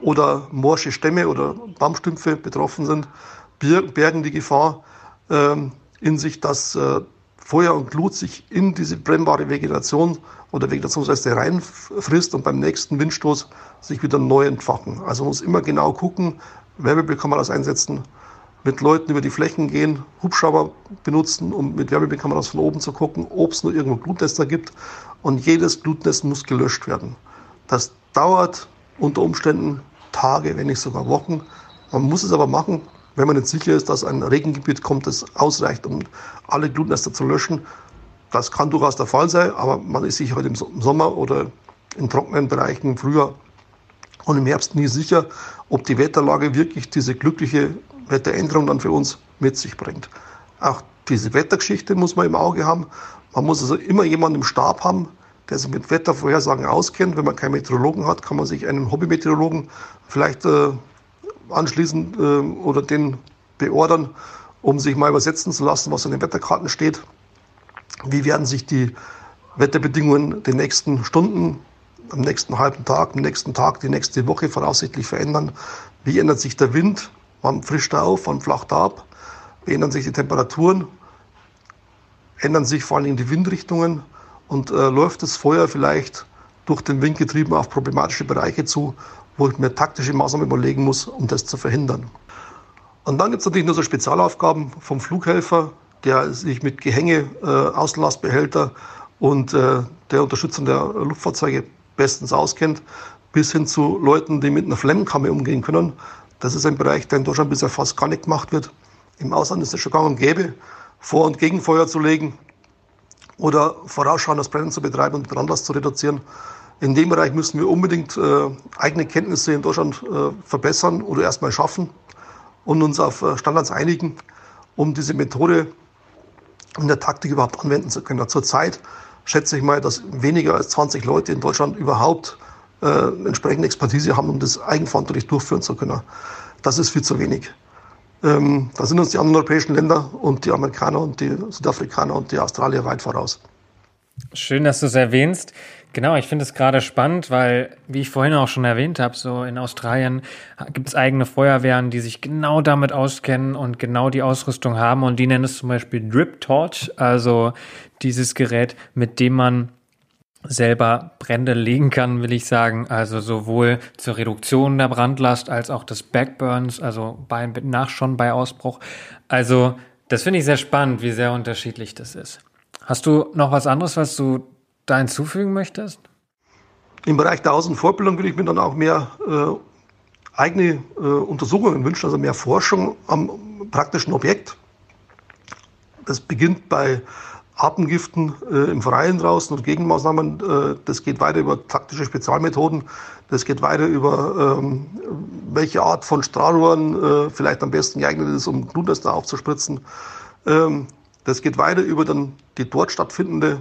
oder morsche Stämme oder Baumstümpfe betroffen sind, bergen die Gefahr in sich, dass äh, Feuer und Glut sich in diese brennbare Vegetation oder Vegetationsreste reinfrisst und beim nächsten Windstoß sich wieder neu entfachen. Also man muss immer genau gucken, Wärmebildkameras einsetzen, mit Leuten über die Flächen gehen, Hubschrauber benutzen, um mit Wärmebildkameras von oben zu gucken, ob es nur irgendwo Glutnester gibt. Und jedes Glutnest muss gelöscht werden. Das dauert unter Umständen Tage, wenn nicht sogar Wochen. Man muss es aber machen, wenn man nicht sicher ist, dass ein Regengebiet kommt, das ausreicht, um alle Glutnester zu löschen. Das kann durchaus der Fall sein, aber man ist sich heute im Sommer oder in trockenen Bereichen früher und im Herbst nie sicher, ob die Wetterlage wirklich diese glückliche Wetteränderung dann für uns mit sich bringt. Auch diese Wettergeschichte muss man im Auge haben. Man muss also immer jemanden im Stab haben, der sich mit Wettervorhersagen auskennt. Wenn man keinen Meteorologen hat, kann man sich einen Hobbymeteorologen vielleicht äh, anschließen äh, oder den beordern, um sich mal übersetzen zu lassen, was in den Wetterkarten steht. Wie werden sich die Wetterbedingungen den nächsten Stunden, am nächsten halben Tag, am nächsten Tag, die nächste Woche voraussichtlich verändern? Wie ändert sich der Wind? Wann frischt er auf? Wann flacht er ab? Wie ändern sich die Temperaturen? Ändern sich vor allem die Windrichtungen? Und äh, läuft das Feuer vielleicht durch den Wind getrieben auf problematische Bereiche zu, wo ich mir taktische Maßnahmen überlegen muss, um das zu verhindern. Und dann gibt es natürlich nur so Spezialaufgaben vom Flughelfer, der sich mit Gehänge, äh, Auslastbehälter und äh, der Unterstützung der Luftfahrzeuge bestens auskennt, bis hin zu Leuten, die mit einer Flammenkamme umgehen können. Das ist ein Bereich, der in Deutschland bisher fast gar nicht gemacht wird. Im Ausland ist es schon gang und gäbe, Vor- und Gegenfeuer zu legen oder vorausschauendes Brennen zu betreiben und Brandlast zu reduzieren. In dem Bereich müssen wir unbedingt äh, eigene Kenntnisse in Deutschland äh, verbessern oder erstmal schaffen und uns auf äh, Standards einigen, um diese Methode in der Taktik überhaupt anwenden zu können. Zurzeit schätze ich mal, dass weniger als 20 Leute in Deutschland überhaupt äh, entsprechende Expertise haben, um das eigenverantwortlich durchführen zu können. Das ist viel zu wenig. Ähm, da sind uns die anderen europäischen Länder und die Amerikaner und die Südafrikaner und die Australier weit voraus. Schön, dass du es erwähnst. Genau, ich finde es gerade spannend, weil, wie ich vorhin auch schon erwähnt habe, so in Australien gibt es eigene Feuerwehren, die sich genau damit auskennen und genau die Ausrüstung haben und die nennen es zum Beispiel Drip Torch, also dieses Gerät, mit dem man selber Brände legen kann, will ich sagen. Also sowohl zur Reduktion der Brandlast als auch des Backburns, also bei, nach schon bei Ausbruch. Also das finde ich sehr spannend, wie sehr unterschiedlich das ist. Hast du noch was anderes, was du da hinzufügen möchtest? Im Bereich der Außenvorbildung will ich mir dann auch mehr äh, eigene äh, Untersuchungen wünschen, also mehr Forschung am praktischen Objekt. Das beginnt bei Atemgiften äh, im Freien draußen und Gegenmaßnahmen. Äh, das geht weiter über taktische Spezialmethoden. Das geht weiter über ähm, welche Art von Strahlrohren äh, vielleicht am besten geeignet ist, um Blutnester aufzuspritzen. Ähm, das geht weiter über dann die dort stattfindende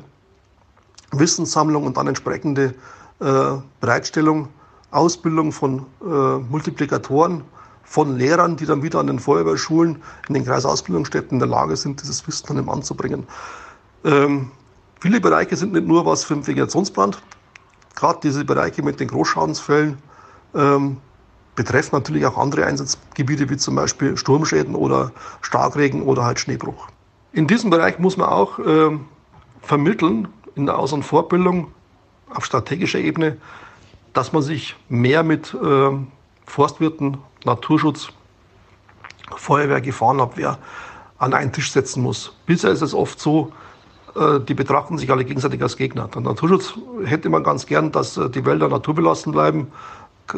Wissenssammlung und dann entsprechende äh, Bereitstellung, Ausbildung von äh, Multiplikatoren, von Lehrern, die dann wieder an den Feuerwehrschulen in den Kreisausbildungsstätten in der Lage sind, dieses Wissen dann eben anzubringen. Ähm, viele Bereiche sind nicht nur was für den Vegetationsbrand. Gerade diese Bereiche mit den Großschadensfällen ähm, betreffen natürlich auch andere Einsatzgebiete, wie zum Beispiel Sturmschäden oder Starkregen oder halt Schneebruch. In diesem Bereich muss man auch ähm, vermitteln, in der Aus- und Vorbildung auf strategischer Ebene, dass man sich mehr mit äh, Forstwirten, Naturschutz, Feuerwehr, Gefahrenabwehr an einen Tisch setzen muss. Bisher ist es oft so, äh, die betrachten sich alle gegenseitig als Gegner. Der Naturschutz hätte man ganz gern, dass äh, die Wälder naturbelassen bleiben,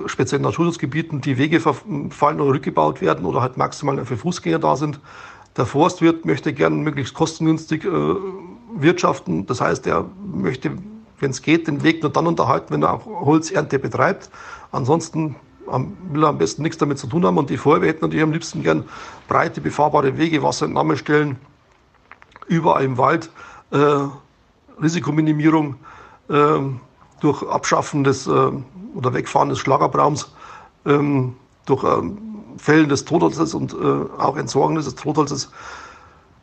speziell in Naturschutzgebieten die Wege verfallen oder rückgebaut werden oder halt maximal für Fußgänger da sind. Der Forstwirt möchte gern möglichst kostengünstig äh, wirtschaften. Das heißt, er möchte, wenn es geht, den Weg nur dann unterhalten, wenn er auch Holzernte betreibt. Ansonsten will er am besten nichts damit zu tun haben. Und die Feuerwehr hätte natürlich am liebsten gern breite, befahrbare Wege, Wasserentnahmestellen, überall im Wald äh, Risikominimierung äh, durch Abschaffen des äh, oder Wegfahren des Schlagabраums, ähm, durch ähm, Fällen des Totholzes und äh, auch Entsorgen des Totholzes.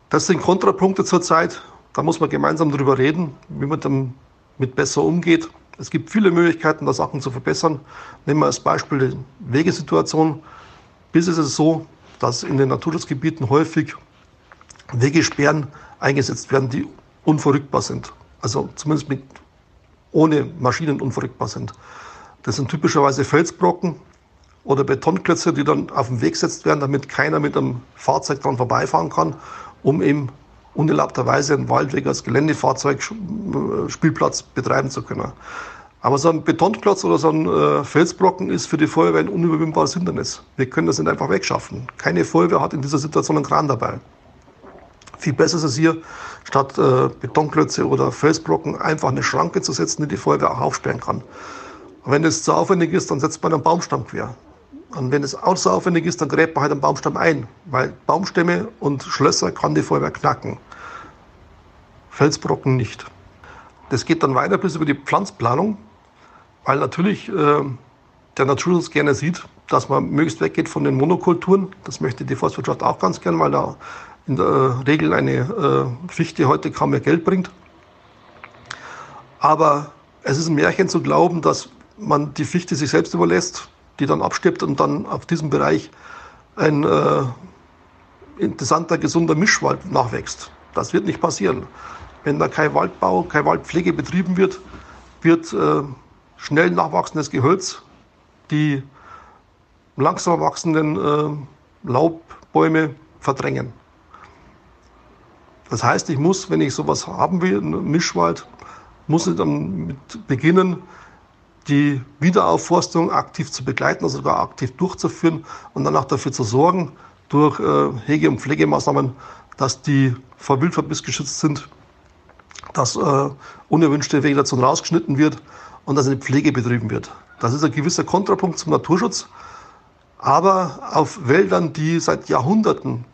Das sind Kontrapunkte zurzeit. Da muss man gemeinsam darüber reden, wie man damit besser umgeht. Es gibt viele Möglichkeiten, da Sachen zu verbessern. Nehmen wir als Beispiel die Wegesituation. Bis ist es so, dass in den Naturschutzgebieten häufig Wegesperren eingesetzt werden, die unverrückbar sind. Also zumindest mit, ohne Maschinen unverrückbar sind. Das sind typischerweise Felsbrocken oder Betonklötze, die dann auf den Weg gesetzt werden, damit keiner mit einem Fahrzeug dran vorbeifahren kann, um eben unerlaubterweise einen Waldweg als Geländefahrzeug äh, betreiben zu können. Aber so ein Betonklotz oder so ein äh, Felsbrocken ist für die Feuerwehr ein unüberwindbares Hindernis. Wir können das nicht einfach wegschaffen. Keine Feuerwehr hat in dieser Situation einen Kran dabei. Viel besser ist es hier, statt äh, Betonklötze oder Felsbrocken einfach eine Schranke zu setzen, die die Feuerwehr auch aufsperren kann. Und wenn es zu aufwendig ist, dann setzt man einen Baumstamm quer. Und wenn es auch zu aufwendig ist, dann gräbt man halt einen Baumstamm ein, weil Baumstämme und Schlösser kann die Feuerwehr knacken. Felsbrocken nicht. Das geht dann weiter bis über die Pflanzplanung, weil natürlich äh, der Naturschutz gerne sieht, dass man möglichst weggeht von den Monokulturen. Das möchte die Forstwirtschaft auch ganz gern, weil da in der Regel eine äh, Fichte heute kaum mehr Geld bringt. Aber es ist ein Märchen zu glauben, dass man die Fichte sich selbst überlässt, die dann abstirbt und dann auf diesem Bereich ein äh, interessanter, gesunder Mischwald nachwächst. Das wird nicht passieren. Wenn da kein Waldbau, keine Waldpflege betrieben wird, wird äh, schnell nachwachsendes Gehölz die langsam wachsenden äh, Laubbäume verdrängen. Das heißt, ich muss, wenn ich sowas haben will, einen Mischwald, muss ich dann mit beginnen, die Wiederaufforstung aktiv zu begleiten, also sogar aktiv durchzuführen und dann auch dafür zu sorgen, durch äh, Hege- und Pflegemaßnahmen, dass die vor Wildverbiss geschützt sind, dass äh, unerwünschte Vegetation rausgeschnitten wird und dass eine Pflege betrieben wird. Das ist ein gewisser Kontrapunkt zum Naturschutz, aber auf Wäldern, die seit Jahrhunderten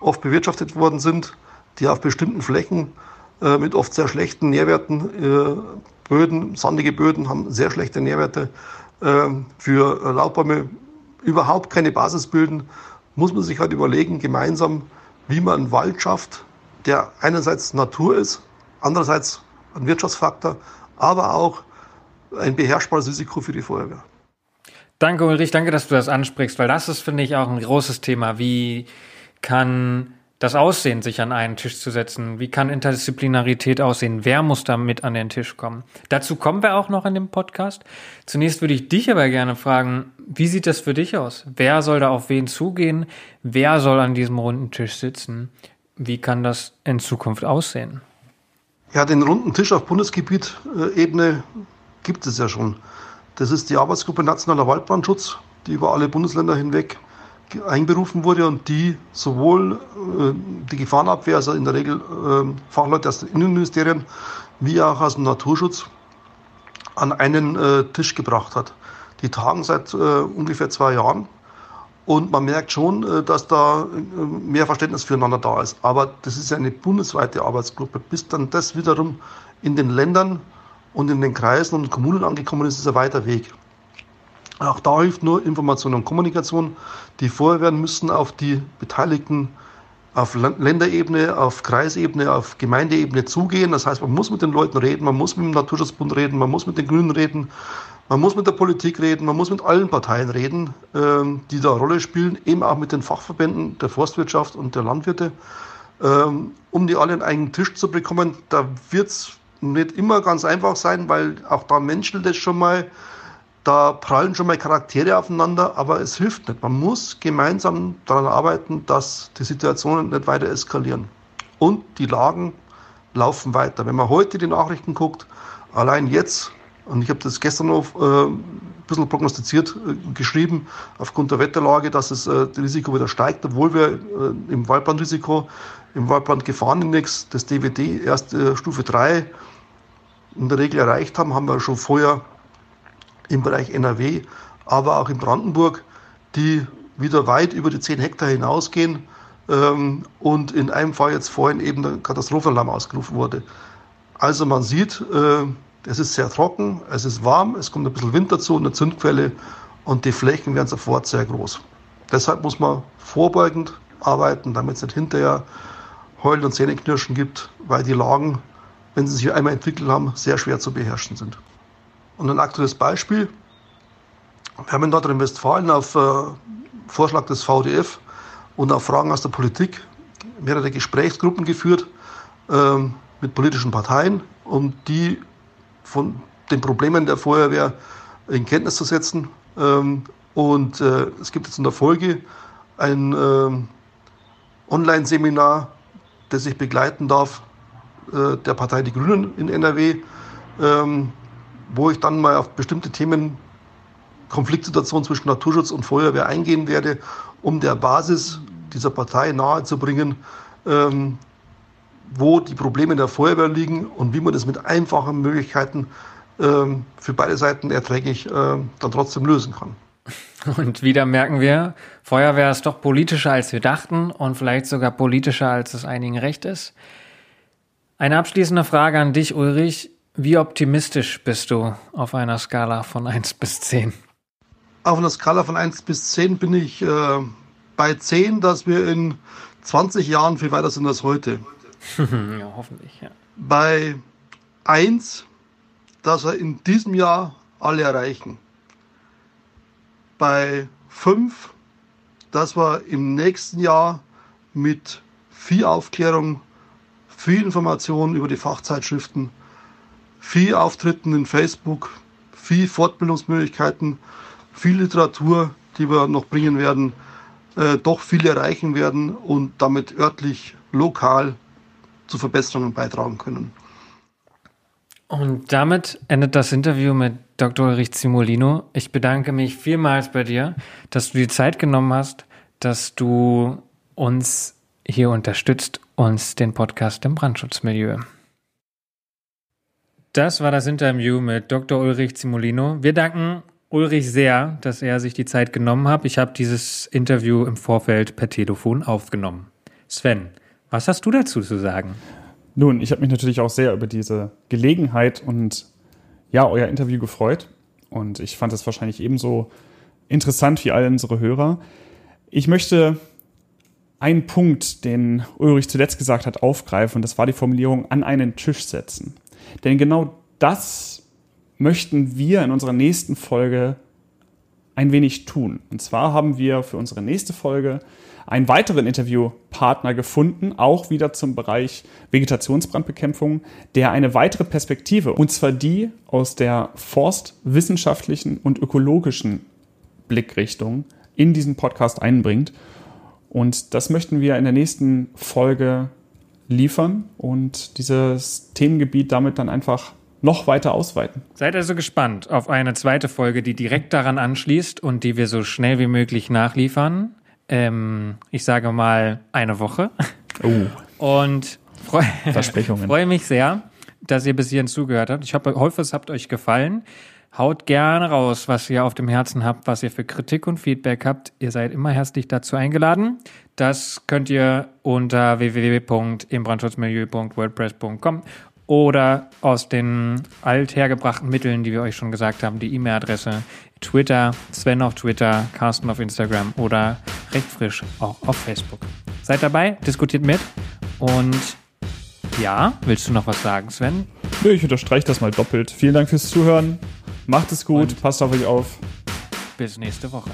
oft bewirtschaftet worden sind, die auf bestimmten Flächen äh, mit oft sehr schlechten Nährwerten, äh, Böden, sandige Böden haben sehr schlechte Nährwerte, äh, für Laubbäume überhaupt keine Basis bilden, muss man sich halt überlegen, gemeinsam, wie man einen Wald schafft, der einerseits Natur ist, andererseits ein Wirtschaftsfaktor, aber auch ein beherrschbares Risiko für die Feuerwehr. Danke, Ulrich, danke, dass du das ansprichst, weil das ist, finde ich, auch ein großes Thema. Wie kann das Aussehen, sich an einen Tisch zu setzen? Wie kann Interdisziplinarität aussehen? Wer muss da mit an den Tisch kommen? Dazu kommen wir auch noch in dem Podcast. Zunächst würde ich dich aber gerne fragen, wie sieht das für dich aus? Wer soll da auf wen zugehen? Wer soll an diesem runden Tisch sitzen? Wie kann das in Zukunft aussehen? Ja, den runden Tisch auf Bundesgebiet-Ebene gibt es ja schon. Das ist die Arbeitsgruppe Nationaler Waldbrandschutz, die über alle Bundesländer hinweg einberufen wurde und die sowohl äh, die Gefahrenabwehr, also in der Regel äh, Fachleute aus den Innenministerien, wie auch aus dem Naturschutz an einen äh, Tisch gebracht hat. Die tagen seit äh, ungefähr zwei Jahren und man merkt schon, äh, dass da äh, mehr Verständnis füreinander da ist. Aber das ist ja eine bundesweite Arbeitsgruppe. Bis dann das wiederum in den Ländern und in den Kreisen und Kommunen angekommen ist, ist ein weiter Weg. Auch da hilft nur Information und Kommunikation. Die Feuerwehren müssen auf die Beteiligten auf Länderebene, auf Kreisebene, auf Gemeindeebene zugehen. Das heißt, man muss mit den Leuten reden, man muss mit dem Naturschutzbund reden, man muss mit den Grünen reden, man muss mit der Politik reden, man muss mit allen Parteien reden, ähm, die da Rolle spielen, eben auch mit den Fachverbänden der Forstwirtschaft und der Landwirte, ähm, um die alle an einen Tisch zu bekommen. Da wird es nicht immer ganz einfach sein, weil auch da menschelt es schon mal. Da prallen schon mal Charaktere aufeinander, aber es hilft nicht. Man muss gemeinsam daran arbeiten, dass die Situationen nicht weiter eskalieren. Und die Lagen laufen weiter. Wenn man heute die Nachrichten guckt, allein jetzt, und ich habe das gestern noch äh, ein bisschen prognostiziert äh, geschrieben, aufgrund der Wetterlage, dass das äh, Risiko wieder steigt, obwohl wir äh, im Waldbrandrisiko, im Waldbrandgefahrenindex des DWD erst äh, Stufe 3 in der Regel erreicht haben, haben wir schon vorher im Bereich NRW, aber auch in Brandenburg, die wieder weit über die 10 Hektar hinausgehen ähm, und in einem Fall jetzt vorhin eben der Katastrophenalarm ausgerufen wurde. Also man sieht, äh, es ist sehr trocken, es ist warm, es kommt ein bisschen Wind dazu und eine Zündquelle und die Flächen werden sofort sehr groß. Deshalb muss man vorbeugend arbeiten, damit es nicht hinterher Heulen und Zähneknirschen gibt, weil die Lagen, wenn sie sich einmal entwickelt haben, sehr schwer zu beherrschen sind. Und ein aktuelles Beispiel. Wir haben in Nordrhein-Westfalen auf äh, Vorschlag des VDF und auf Fragen aus der Politik mehrere Gesprächsgruppen geführt ähm, mit politischen Parteien, um die von den Problemen der Feuerwehr in Kenntnis zu setzen. Ähm, und äh, es gibt jetzt in der Folge ein äh, Online-Seminar, das ich begleiten darf, äh, der Partei Die Grünen in NRW, ähm, wo ich dann mal auf bestimmte Themen, Konfliktsituationen zwischen Naturschutz und Feuerwehr eingehen werde, um der Basis dieser Partei nahezubringen, ähm, wo die Probleme der Feuerwehr liegen und wie man das mit einfachen Möglichkeiten ähm, für beide Seiten erträglich äh, dann trotzdem lösen kann. Und wieder merken wir, Feuerwehr ist doch politischer, als wir dachten und vielleicht sogar politischer, als es einigen recht ist. Eine abschließende Frage an dich, Ulrich. Wie optimistisch bist du auf einer Skala von 1 bis 10? Auf einer Skala von 1 bis 10 bin ich äh, bei 10, dass wir in 20 Jahren viel weiter sind als heute. ja, hoffentlich, ja. Bei 1, dass wir in diesem Jahr alle erreichen. Bei 5, dass wir im nächsten Jahr mit viel Aufklärung, viel Information über die Fachzeitschriften, viel Auftritten in Facebook, viel Fortbildungsmöglichkeiten, viel Literatur, die wir noch bringen werden, äh, doch viel erreichen werden und damit örtlich, lokal zu Verbesserungen beitragen können. Und damit endet das Interview mit Dr. Ulrich Zimolino. Ich bedanke mich vielmals bei dir, dass du die Zeit genommen hast, dass du uns hier unterstützt, uns den Podcast im Brandschutzmilieu. Das war das Interview mit Dr. Ulrich Zimolino. Wir danken Ulrich sehr, dass er sich die Zeit genommen hat. Ich habe dieses Interview im Vorfeld per Telefon aufgenommen. Sven, was hast du dazu zu sagen? Nun, ich habe mich natürlich auch sehr über diese Gelegenheit und ja, euer Interview gefreut. Und ich fand es wahrscheinlich ebenso interessant wie all unsere Hörer. Ich möchte einen Punkt, den Ulrich zuletzt gesagt hat, aufgreifen. Und das war die Formulierung an einen Tisch setzen. Denn genau das möchten wir in unserer nächsten Folge ein wenig tun. Und zwar haben wir für unsere nächste Folge einen weiteren Interviewpartner gefunden, auch wieder zum Bereich Vegetationsbrandbekämpfung, der eine weitere Perspektive, und zwar die aus der forstwissenschaftlichen und ökologischen Blickrichtung, in diesen Podcast einbringt. Und das möchten wir in der nächsten Folge liefern und dieses Themengebiet damit dann einfach noch weiter ausweiten. Seid also gespannt auf eine zweite Folge, die direkt daran anschließt und die wir so schnell wie möglich nachliefern. Ähm, ich sage mal eine Woche. Oh. Und freue freu mich sehr, dass ihr bis hierhin zugehört habt. Ich hoffe, hoffe, es habt euch gefallen. Haut gerne raus, was ihr auf dem Herzen habt, was ihr für Kritik und Feedback habt. Ihr seid immer herzlich dazu eingeladen. Das könnt ihr unter www.imbrandschutzmilieu.wordpress.com oder aus den althergebrachten Mitteln, die wir euch schon gesagt haben, die E-Mail-Adresse, Twitter, Sven auf Twitter, Carsten auf Instagram oder recht frisch auch auf Facebook. Seid dabei, diskutiert mit und ja, willst du noch was sagen, Sven? Ich unterstreiche das mal doppelt. Vielen Dank fürs Zuhören. Macht es gut, und passt auf euch auf. Bis nächste Woche.